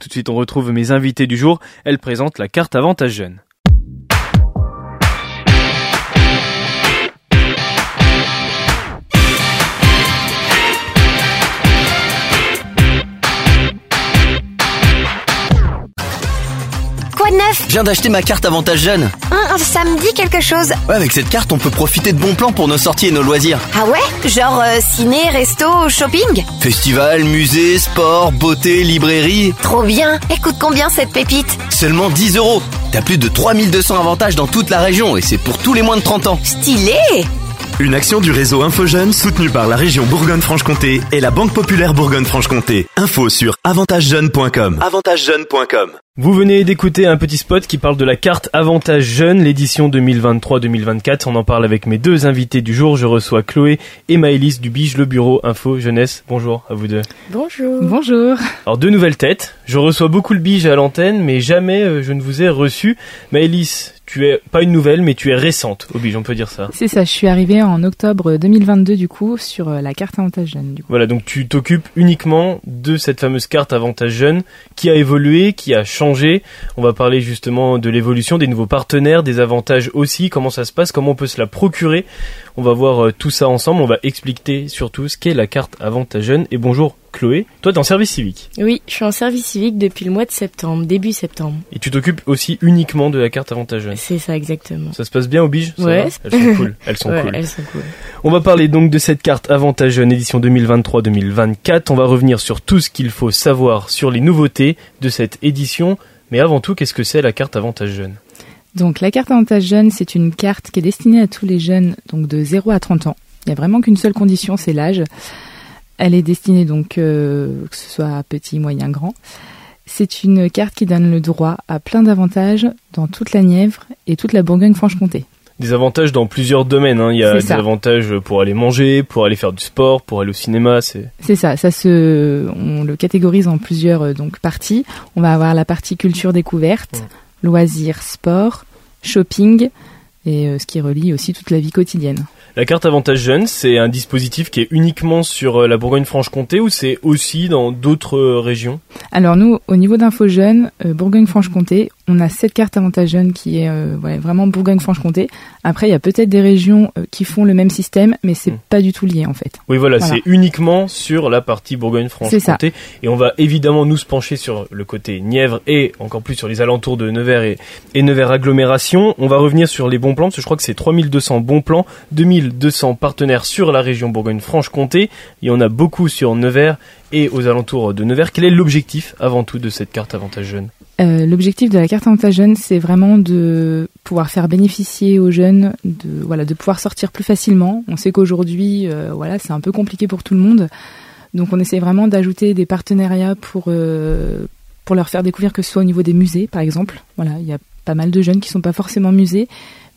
Tout de suite, on retrouve mes invités du jour. Elles présentent la carte Avantage Jeune. Je viens d'acheter ma carte Avantage Jeune. Ça me dit quelque chose. Ouais, avec cette carte, on peut profiter de bons plans pour nos sorties et nos loisirs. Ah ouais? Genre euh, ciné, resto, shopping? Festival, musée, sport, beauté, librairie. Trop bien Et coûte combien cette pépite? Seulement 10 euros. T'as plus de 3200 avantages dans toute la région et c'est pour tous les moins de 30 ans. Stylé Une action du réseau InfoJeune soutenue par la région Bourgogne-Franche-Comté et la Banque Populaire Bourgogne-Franche-Comté. Info sur avantagejeune.com. Avantagejeune.com. Vous venez d'écouter un petit spot qui parle de la carte Avantage Jeune, l'édition 2023-2024. On en parle avec mes deux invités du jour. Je reçois Chloé et Maëlys du Bige, le bureau Info Jeunesse. Bonjour à vous deux. Bonjour. Bonjour. Alors deux nouvelles têtes. Je reçois beaucoup le Bige à l'antenne, mais jamais euh, je ne vous ai reçu. Maëlys, tu es pas une nouvelle, mais tu es récente au Bige, on peut dire ça. C'est ça, je suis arrivée en octobre 2022 du coup sur euh, la carte avantage jeune. Du coup. Voilà, donc tu t'occupes uniquement de cette fameuse carte Avantage Jeune qui a évolué, qui a changé. On va parler justement de l'évolution, des nouveaux partenaires, des avantages aussi, comment ça se passe, comment on peut se la procurer. On va voir euh, tout ça ensemble, on va expliquer surtout ce qu'est la carte Avantage Jeune. Et bonjour Chloé, toi t'es en service civique Oui, je suis en service civique depuis le mois de septembre, début septembre. et tu t'occupes aussi uniquement de la carte Avantage Jeune. C'est ça exactement. Ça se passe bien au Bige Ouais. Elles sont cool. Elles sont Ouais, cool. elles sont cool. On va parler donc de cette carte Avantage Jeune édition 2023-2024. On va revenir sur tout ce qu'il faut savoir sur les nouveautés de cette édition. Mais avant tout, qu'est-ce que c'est la carte Avantage Jeune Donc la carte avantage jeune, c'est une carte qui est destinée à tous les jeunes donc de 0 à 30 ans. Il n'y a vraiment qu'une seule condition, c'est l'âge. Elle est destinée donc euh, que ce soit à petit, moyen, grand. C'est une carte qui donne le droit à plein d'avantages dans toute la Nièvre et toute la Bourgogne-Franche-Comté. Des avantages dans plusieurs domaines. hein. Il y a des avantages pour aller manger, pour aller faire du sport, pour aller au cinéma. C'est C'est ça, ça se, on le catégorise en plusieurs euh, donc parties. On va avoir la partie culture découverte, Ouais. Loisirs, sport, shopping et euh, ce qui relie aussi toute la vie quotidienne. La carte Avantage Jeune, c'est un dispositif qui est uniquement sur euh, la Bourgogne-Franche-Comté ou c'est aussi dans d'autres euh, régions? Alors nous, au niveau d'Info Jeune, euh, Bourgogne-Franche-Comté, on a cette carte avantage jeune qui est euh, ouais, vraiment Bourgogne-Franche-Comté. Après, il y a peut-être des régions euh, qui font le même système, mais c'est Mm. pas du tout lié en fait. Oui, voilà, Voilà. c'est uniquement sur la partie Bourgogne-Franche-Comté. Et on va évidemment nous se pencher sur le côté Nièvre et encore plus sur les alentours de Nevers et, et Nevers agglomération. On va revenir sur les bons plans, parce que je crois que c'est 3200 bons plans, 2200 partenaires sur la région Bourgogne-Franche-Comté. Il y en a beaucoup sur Nevers et aux alentours de Nevers. Quel est l'objectif avant tout de cette carte Avantage Jeune Euh, L'objectif de la carte avantage jeune, c'est vraiment de pouvoir faire bénéficier aux jeunes de voilà de pouvoir sortir plus facilement. On sait qu'aujourd'hui, euh, voilà, c'est un peu compliqué pour tout le monde, donc on essaie vraiment d'ajouter des partenariats pour euh, pour leur faire découvrir que ce soit au niveau des musées, par exemple. Voilà, il y a pas mal de jeunes qui sont pas forcément musées,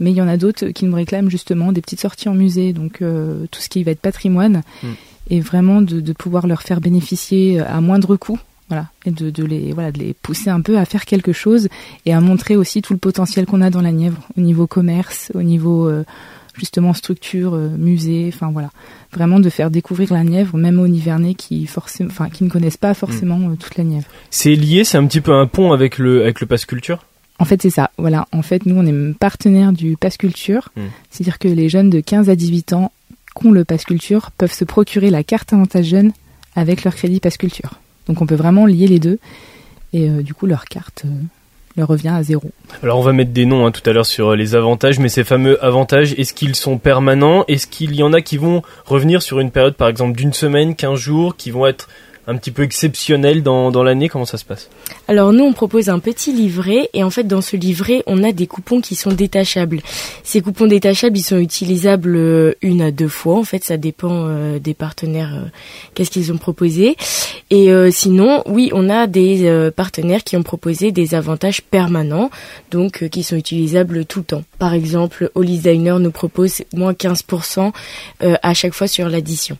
mais il y en a d'autres qui nous réclament justement des petites sorties en musée, donc tout ce qui va être patrimoine, Mm. Et vraiment de, de pouvoir leur faire bénéficier à moindre coût voilà et de, de les voilà de les pousser un peu à faire quelque chose et à montrer aussi tout le potentiel qu'on a dans la Nièvre au niveau commerce au niveau euh, justement structure euh, musée enfin voilà. Vraiment de faire découvrir la Nièvre même aux Nivernais qui forcément enfin qui ne connaissent pas forcément euh, toute la Nièvre. C'est lié, c'est un petit peu un pont avec le, avec le Pass Culture? En fait c'est ça voilà. En fait nous on est partenaire du Pass Culture. Mm. c'est-à-dire que les jeunes de 15 à 18 ans qui ont le Pass Culture peuvent se procurer la carte avantage jeune avec leur crédit Pass Culture. Donc on peut vraiment lier les deux. Et euh, du coup leur carte euh, leur revient à zéro. Alors on va mettre des noms hein, tout à l'heure sur euh, les avantages, mais ces fameux avantages, est-ce qu'ils sont permanents? Est-ce qu'il y en a qui vont revenir sur une période par exemple d'une semaine, 15 jours, qui vont être un petit peu exceptionnels dans, dans l'année Comment ça se passe Alors nous, on propose un petit livret et en fait, dans ce livret, on a des coupons qui sont détachables. Ces coupons détachables, ils sont utilisables euh, une à deux fois. En fait, ça dépend euh, des partenaires, euh, qu'est-ce qu'ils ont proposé. Et sinon, oui, on a des partenaires qui ont proposé des avantages permanents, donc qui sont utilisables tout le temps. Par exemple, Hollis Diner nous propose moins 15% euh, à chaque fois sur l'addition.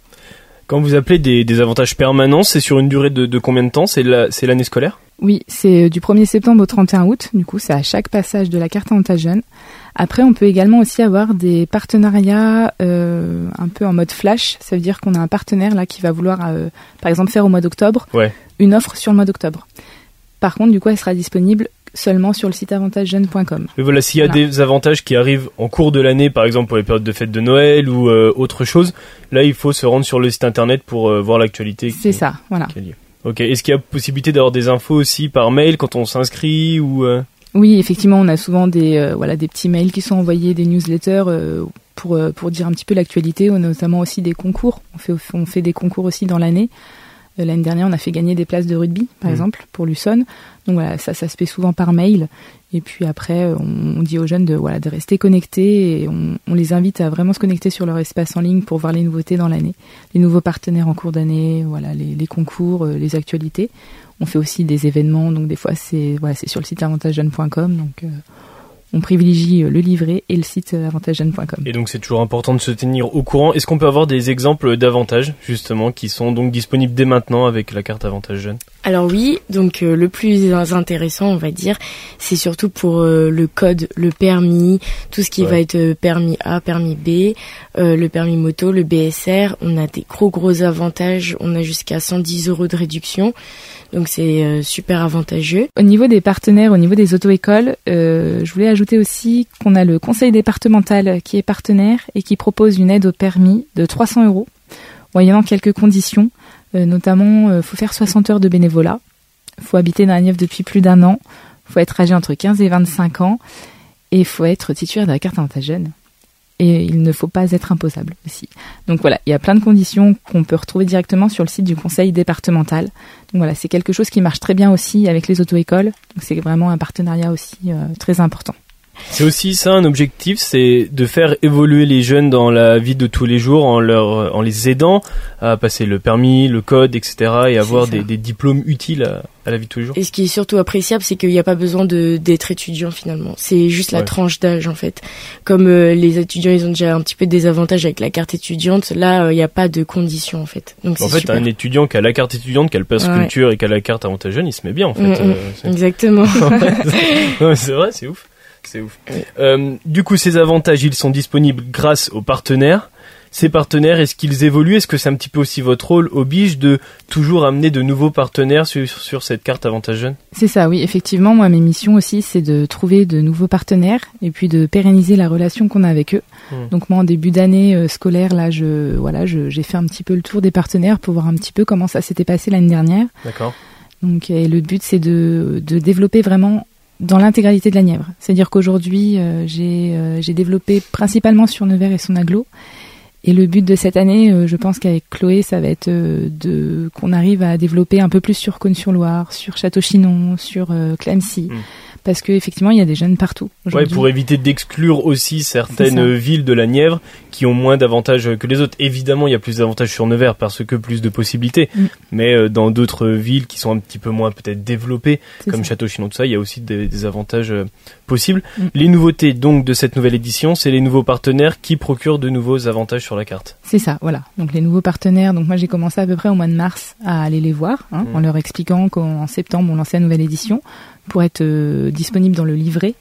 Quand vous appelez des, des avantages permanents, c'est sur une durée de, de combien de temps? C'est la- c'est l'année scolaire? Oui, c'est euh, du 1er septembre au 31 août. Du coup, c'est à chaque passage de la carte avantage jeune. Après, on peut également aussi avoir des partenariats euh, un peu en mode flash. Ça veut dire qu'on a un partenaire là qui va vouloir, euh, par exemple, faire au mois d'octobre Ouais. une offre sur le mois d'octobre. Par contre, du coup, elle sera disponible seulement sur le site avantagejeune.com. Mais voilà, s'il y a Voilà. des avantages qui arrivent en cours de l'année, par exemple pour les périodes de fête de Noël ou euh, autre chose, là il faut se rendre sur le site internet pour euh, voir l'actualité. C'est ça, voilà. Ok. Est-ce qu'il y a possibilité d'avoir des infos aussi par mail quand on s'inscrit ou euh, Oui, effectivement, on a souvent des voilà des petits mails qui sont envoyés, des newsletters pour pour dire un petit peu l'actualité. On a notamment aussi des concours. On fait on fait des concours aussi dans l'année. Euh, L'année dernière, on a fait gagner des places de rugby, par Mhm. exemple, pour Luçon. Donc voilà, ça, ça se fait souvent par mail. Et puis après, euh, on, on dit aux jeunes de voilà de rester connectés et on, on les invite à vraiment se connecter sur leur espace en ligne pour voir les nouveautés dans l'année, les nouveaux partenaires en cours d'année, voilà les, les concours, euh, les actualités. On fait aussi des événements, donc des fois c'est voilà c'est sur le site avantagejeune.com. Donc euh, on privilégie euh, le livret et le site euh, avantagejeune.com. Et donc c'est toujours important de se tenir au courant. Est-ce qu'on peut avoir des exemples d'avantages justement qui sont donc disponibles dès maintenant avec la carte avantage jeune? Alors oui, donc euh, le plus intéressant, on va dire, c'est surtout pour euh, le code, le permis, tout ce qui Ouais. va être permis A, permis B, euh, le permis moto, le BSR. On a des gros gros avantages. On a jusqu'à 110 euros de réduction, donc c'est euh, super avantageux. Au niveau des partenaires, au niveau des auto-écoles, euh, je voulais ajouter aussi qu'on a le conseil départemental qui est partenaire et qui propose une aide au permis de 300 euros, moyennant quelques conditions. Euh, notamment, euh, faut faire 60 heures de bénévolat, faut habiter dans la Nièvre depuis plus d'un an, faut être âgé entre 15 et 25 ans, et faut être titulaire de la carte avantage jeune. Et il ne faut pas être imposable aussi. Donc voilà, il y a plein de conditions qu'on peut retrouver directement sur le site du conseil départemental. Donc voilà, c'est quelque chose qui marche très bien aussi avec les auto-écoles. Donc c'est vraiment un partenariat aussi euh, très important. C'est aussi ça un objectif, c'est de faire évoluer les jeunes dans la vie de tous les jours en leur, en les aidant à passer le permis, le code, etc. et avoir des, des diplômes utiles à, à la vie de tous les jours. Et ce qui est surtout appréciable, c'est qu'il n'y a pas besoin de d'être étudiant finalement. C'est juste la Ouais. tranche d'âge en fait. Comme euh, les étudiants, ils ont déjà un petit peu des avantages avec la carte étudiante. Là, euh, il n'y a pas de conditions en fait. Donc En fait, super. un étudiant qui a la carte étudiante, qui a le pass Ouais. culture et qui a la carte avantage jeune, il se met bien en fait. Mm, mm. Euh, Exactement. C'est vrai, c'est ouf. C'est ouf. Euh, du coup, ces avantages, ils sont disponibles grâce aux partenaires. Ces partenaires, est-ce qu'ils évoluent? Est-ce que c'est un petit peu aussi votre rôle au Bige de toujours amener de nouveaux partenaires sur, sur cette carte avantage jeune C'est ça, oui, effectivement. Moi, mes missions aussi, c'est de trouver de nouveaux partenaires et puis de pérenniser la relation qu'on a avec eux. Mm. Donc moi, en début d'année euh, scolaire, là, je voilà, je- j'ai fait un petit peu le tour des partenaires pour voir un petit peu comment ça s'était passé l'année dernière. D'accord. Donc, et le but, c'est de, de développer vraiment dans l'intégralité de la Nièvre. C'est-à-dire qu'aujourd'hui, euh, j'ai euh, j'ai développé principalement sur Nevers et son aglo. Et le but de cette année, euh, je pense qu'avec Chloé, ça va être euh, de qu'on arrive à développer un peu plus sur Cône-sur-Loire, sur Château-Chinon, sur euh, Clamecy, Mm. Parce que effectivement, il y a des jeunes partout. Ouais, pour éviter d'exclure aussi certaines villes de la Nièvre qui ont moins d'avantages que les autres. Évidemment, il y a plus d'avantages sur Nevers parce que plus de possibilités. Mm. Mais euh, dans d'autres villes qui sont un petit peu moins peut-être développées, comme ça. Château-Chinon, tout ça, il y a aussi des, des avantages euh, possibles. Mm. Les nouveautés donc de cette nouvelle édition, c'est les nouveaux partenaires qui procurent de nouveaux avantages sur la carte. C'est ça, voilà. Donc les nouveaux partenaires. Donc moi j'ai commencé à peu près au mois de mars à aller les voir, hein, Mm. en leur expliquant qu'en septembre on lançait la nouvelle édition pour être euh, disponible dans le livret.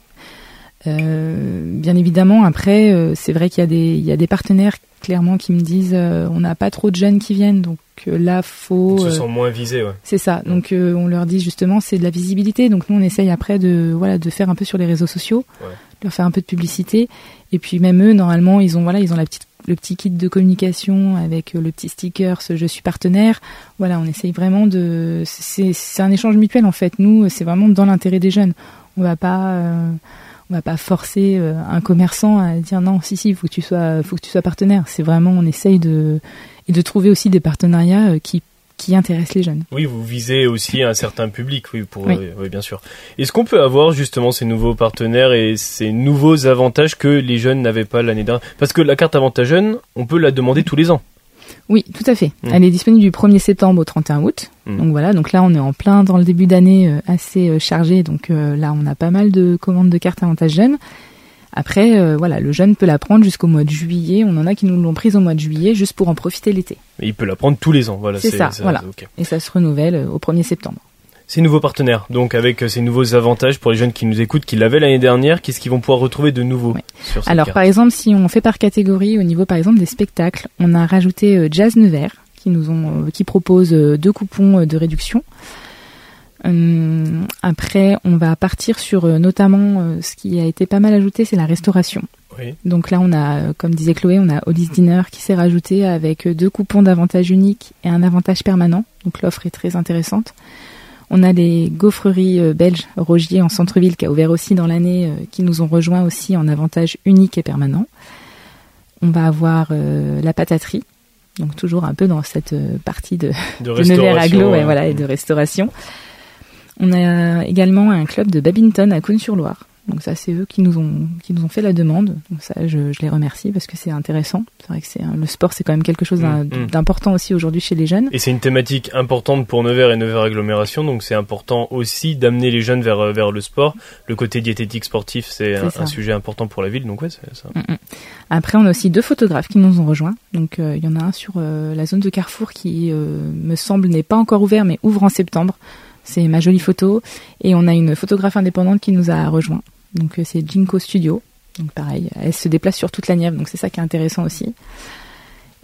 Euh, bien évidemment, après euh, c'est vrai qu'il y a des il y a des partenaires clairement qui me disent euh, on n'a pas trop de jeunes qui viennent, donc là faut. On se euh, sent moins visé, ouais. c'est ça. Donc on leur dit justement c'est de la visibilité. Donc nous on essaye après de voilà de faire un peu sur les réseaux sociaux, Ouais. de leur faire un peu de publicité. Et puis même eux normalement ils ont voilà ils ont la petite le petit kit de communication avec le petit sticker ce je suis partenaire. Voilà on essaye vraiment de c'est un échange mutuel en fait. Nous c'est vraiment dans l'intérêt des jeunes. On va pas euh, on va pas forcer euh, un commerçant à dire non si si il faut que tu sois faut que tu sois partenaire. C'est vraiment on essaye de et de trouver aussi des partenariats euh, qui qui intéressent les jeunes. Oui, vous visez aussi un certain public, oui, pour, Oui. oui, bien sûr. Est-ce qu'on peut avoir justement ces nouveaux partenaires et ces nouveaux avantages que les jeunes n'avaient pas l'année dernière? Parce que la carte avantage jeune, on peut la demander tous les ans. Oui, tout à fait. Mm. Elle est disponible du 1er septembre au 31 août. Mm. Donc voilà, donc là on est en plein dans le début d'année euh, assez euh, chargé. Donc euh, là on a pas mal de commandes de cartes avantage jeunes. Après, euh, voilà, le jeune peut la prendre jusqu'au mois de juillet. On en a qui nous l'ont prise au mois de juillet juste pour en profiter l'été. Il peut la prendre tous les ans, voilà. C'est ça, voilà. Et ça se renouvelle au 1er septembre. Ces nouveaux partenaires, donc avec euh, ces nouveaux avantages pour les jeunes qui nous écoutent, qui l'avaient l'année dernière, qu'est-ce qu'ils vont pouvoir retrouver de nouveau Ouais. sur cette Alors carte par exemple, si on fait par catégorie au niveau par exemple des spectacles, on a rajouté euh, Jazz Nevers qui nous ont euh, qui propose deux coupons de réduction. Hum, après, on va partir sur notamment ce qui a été pas mal ajouté, c'est la restauration. Oui. Donc là, on a, comme disait Chloé, on a Hollis Dinner qui s'est rajouté avec deux coupons d'avantage unique et un avantage permanent. Donc l'offre est très intéressante. On a les gaufreries euh, belges Rogier en centre-ville qui a ouvert aussi dans l'année, euh, qui nous ont rejoints aussi en avantage unique et permanent. On va avoir euh, la pataterie, donc toujours un peu dans cette partie de, De de Nevers. Aglo, ouais, ouais. voilà, et de restauration. On a également un club de badminton à Cône-sur-Loire. Donc ça, c'est eux qui nous ont qui nous ont fait la demande. Donc ça, je, je les remercie parce que c'est intéressant. C'est vrai que c'est le sport, c'est quand même quelque chose d'un- Mm, mm. d'important aussi aujourd'hui chez les jeunes. Et c'est une thématique importante pour Nevers et Nevers Agglomération, donc c'est important aussi d'amener les jeunes vers, euh, vers le sport. Le côté diététique sportif, c'est un, sujet important pour la ville, donc ouais, c'est ça. Après, on a aussi deux photographes qui nous ont rejoints. Donc euh, il y en a un sur euh, la zone de Carrefour qui euh, me semble n'est pas encore ouvert, mais ouvre en septembre. C'est ma jolie photo. Et on a une photographe indépendante qui nous a rejoint. Donc euh, c'est Jinko Studio. Donc pareil, elle se déplace sur toute la Nièvre, donc c'est ça qui est intéressant aussi.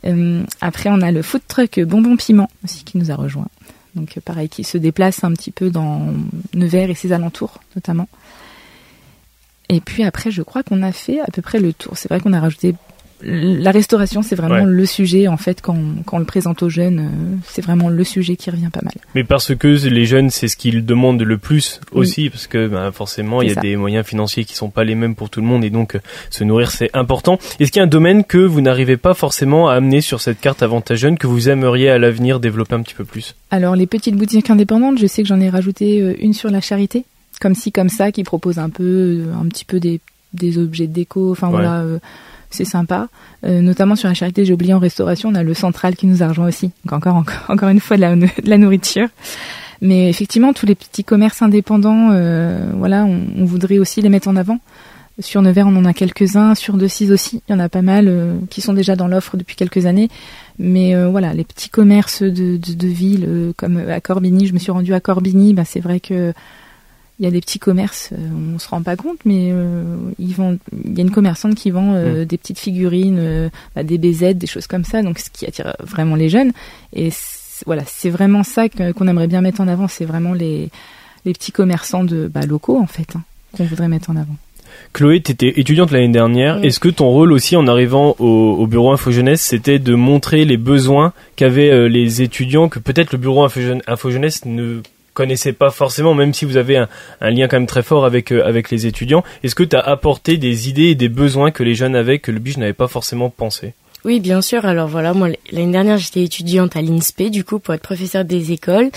Euh, après, on a le food truck Bonbon Piment aussi qui nous a rejoint. Donc euh, pareil, qui se déplace un petit peu dans Nevers et ses alentours notamment. Et puis après, je crois qu'on a fait à peu près le tour. C'est vrai qu'on a rajouté la restauration, c'est vraiment Ouais. le sujet en fait quand, quand on le présente aux jeunes, euh, c'est vraiment le sujet qui revient pas mal. Mais parce que les jeunes, c'est ce qu'ils demandent le plus aussi, parce que ben, forcément, il y a ça. des moyens financiers qui sont pas les mêmes pour tout le monde, et donc euh, se nourrir, c'est important. Est-ce qu'il y a un domaine que vous n'arrivez pas forcément à amener sur cette carte avantage jeune, que vous aimeriez à l'avenir développer un petit peu plus? Alors les petites boutiques indépendantes, je sais que j'en ai rajouté euh, une sur la charité, comme ci comme ça, qui propose un peu, un petit peu des, des objets de déco. Enfin Ouais. voilà, euh, c'est sympa. Euh, notamment sur la charité, j'ai oublié en restauration, on a le central qui nous a rejoint aussi. Donc encore, encore, encore une fois de la, nourriture. Mais effectivement, tous les petits commerces indépendants, euh, voilà, on, voudrait aussi les mettre en avant. Sur Nevers, on en a quelques-uns. Sur Decize aussi, il y en a pas mal euh, qui sont déjà dans l'offre depuis quelques années. Mais voilà, les petits commerces de, de, ville, comme à Corbigny, je me suis rendue à Corbigny, bah, c'est vrai que il y a des petits commerces, euh, on se rend pas compte, mais euh, ils vendent. Il y a une commerçante qui vend euh, des petites figurines, euh, bah, des BZ, des choses comme ça, donc ce qui attire vraiment les jeunes. Et voilà, c'est vraiment ça qu'on aimerait bien mettre en avant, c'est vraiment les les petits commerçants de bah, locaux en fait hein, qu'on voudrait mettre en avant. Chloé, tu étais étudiante l'année dernière. Oui. Est-ce que ton rôle aussi en arrivant au, au bureau Info Jeunesse, c'était de montrer les besoins qu'avaient euh, les étudiants, que peut-être le bureau Info Jeunesse ne connaissait pas forcément, même si vous avez un, un lien quand même très fort avec, euh, avec les étudiants. Est-ce que tu as apporté des idées et des besoins que les jeunes avaient, que le BIJ n'avait pas forcément pensé? Oui, bien sûr. Alors voilà, moi l'année dernière j'étais étudiante à l'INSPE du coup pour être professeur des écoles.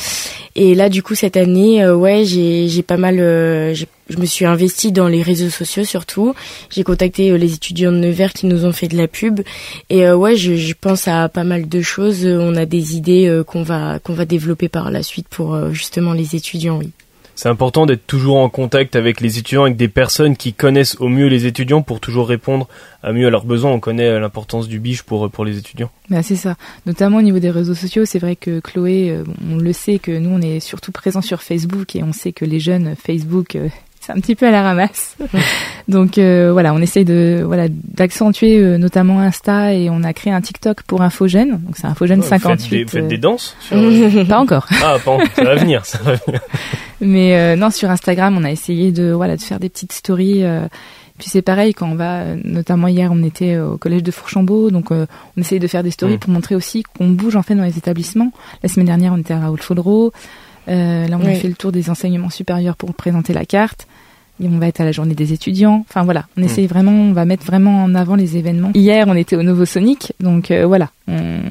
Et là du coup cette année, euh, ouais, j'ai j'ai pas mal, euh, je me suis investie dans les réseaux sociaux surtout. J'ai contacté euh, les étudiants de Nevers qui nous ont fait de la pub. Et ouais, je, je pense à pas mal de choses. On a des idées qu'on va qu'on va développer par la suite pour justement les étudiants. Oui. C'est important d'être toujours en contact avec les étudiants, avec des personnes qui connaissent au mieux les étudiants pour toujours répondre à mieux à leurs besoins. On connaît euh, l'importance du BIJ pour, pour les étudiants. Bah, c'est ça. Notamment au niveau des réseaux sociaux, c'est vrai que Chloé, euh, on le sait que nous, on est surtout présents sur Facebook et on sait que les jeunes, Facebook, euh, c'est un petit peu à la ramasse. Donc euh, voilà, on essaye de voilà d'accentuer euh, notamment Insta et on a créé un TikTok pour Infogène. Donc c'est Infogène Ouais, Faites 58. des, faites euh, des danses sur, euh, pas encore. Ah, pardon, ça va venir, ça va venir. Mais euh, non, sur Instagram, on a essayé de voilà de faire des petites stories. euh, puis c'est pareil quand on va, euh, notamment hier, on était au collège de Fourchambault, donc euh, on essaye de faire des stories Mm. pour montrer aussi qu'on bouge en fait dans les établissements. La semaine dernière, on était à Raoul Faudreau. Euh, là, on a fait le tour des enseignements supérieurs pour présenter la carte. Et on va être à la journée des étudiants. Enfin voilà, on essaye vraiment, on va mettre vraiment en avant les événements. Hier, on était au Novo Sonic, donc euh, voilà, on,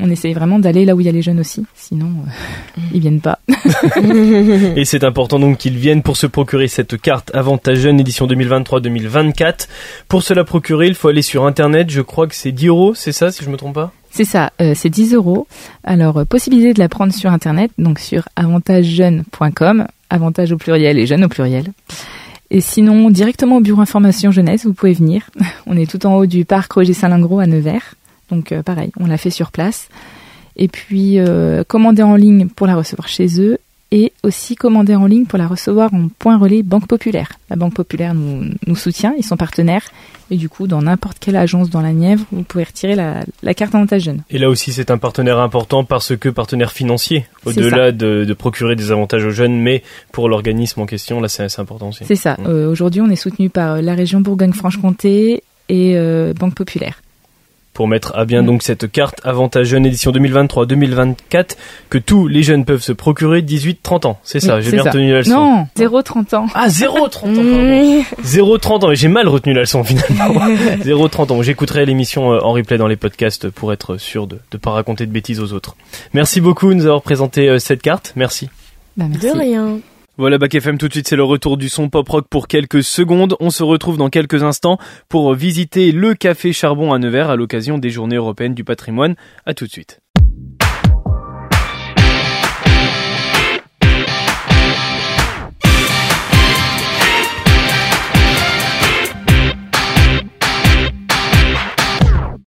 on essaye vraiment d'aller là où il y a les jeunes aussi. Sinon, euh, ils viennent pas. Et c'est important donc qu'ils viennent pour se procurer cette carte Avantage Jeune édition 2023-2024. Pour se la procurer, il faut aller sur internet. Je crois que c'est 10 euros, c'est ça, si je me trompe pas? C'est ça, euh, c'est 10 euros. Alors, euh, possibilité de la prendre sur Internet, donc sur avantagejeune.com, avantage au pluriel et jeune au pluriel. Et sinon, directement au bureau information jeunesse, vous pouvez venir. On est tout en haut du parc Roger Salingro à Nevers. Donc, euh, pareil, on l'a fait sur place. Et puis, euh, commander en ligne pour la recevoir chez eux. Et aussi commander en ligne pour la recevoir en point relais Banque Populaire. La Banque Populaire nous, nous soutient, ils sont partenaires et du coup dans n'importe quelle agence dans la Nièvre, vous pouvez retirer la, la carte avantage jeune. Et là aussi c'est un partenaire important parce que partenaire financier, au-delà de, de, procurer des avantages aux jeunes, mais pour l'organisme en question, là c'est important aussi. C'est ça, mmh. euh, aujourd'hui on est soutenu par la région Bourgogne-Franche-Comté et euh, Banque Populaire pour mettre à bien donc cette carte Avantage Jeune édition 2023-2024 que tous les jeunes peuvent se procurer 18-30 ans. C'est ça, j'ai bien retenu la leçon. Non, 0-30 ans. Ah, 0-30 ans, 0-30 ans, mais j'ai mal retenu la leçon finalement. 0-30 ans. J'écouterai l'émission euh, en replay dans les podcasts pour être sûr de ne pas raconter de bêtises aux autres. Merci beaucoup de nous avoir présenté euh, cette carte. Merci. Bah, merci. De rien. Voilà Bac FM tout de suite c'est le retour du son pop rock pour quelques secondes. On se retrouve dans quelques instants pour visiter le café Charbon à Nevers à l'occasion des Journées européennes du patrimoine. À tout de suite.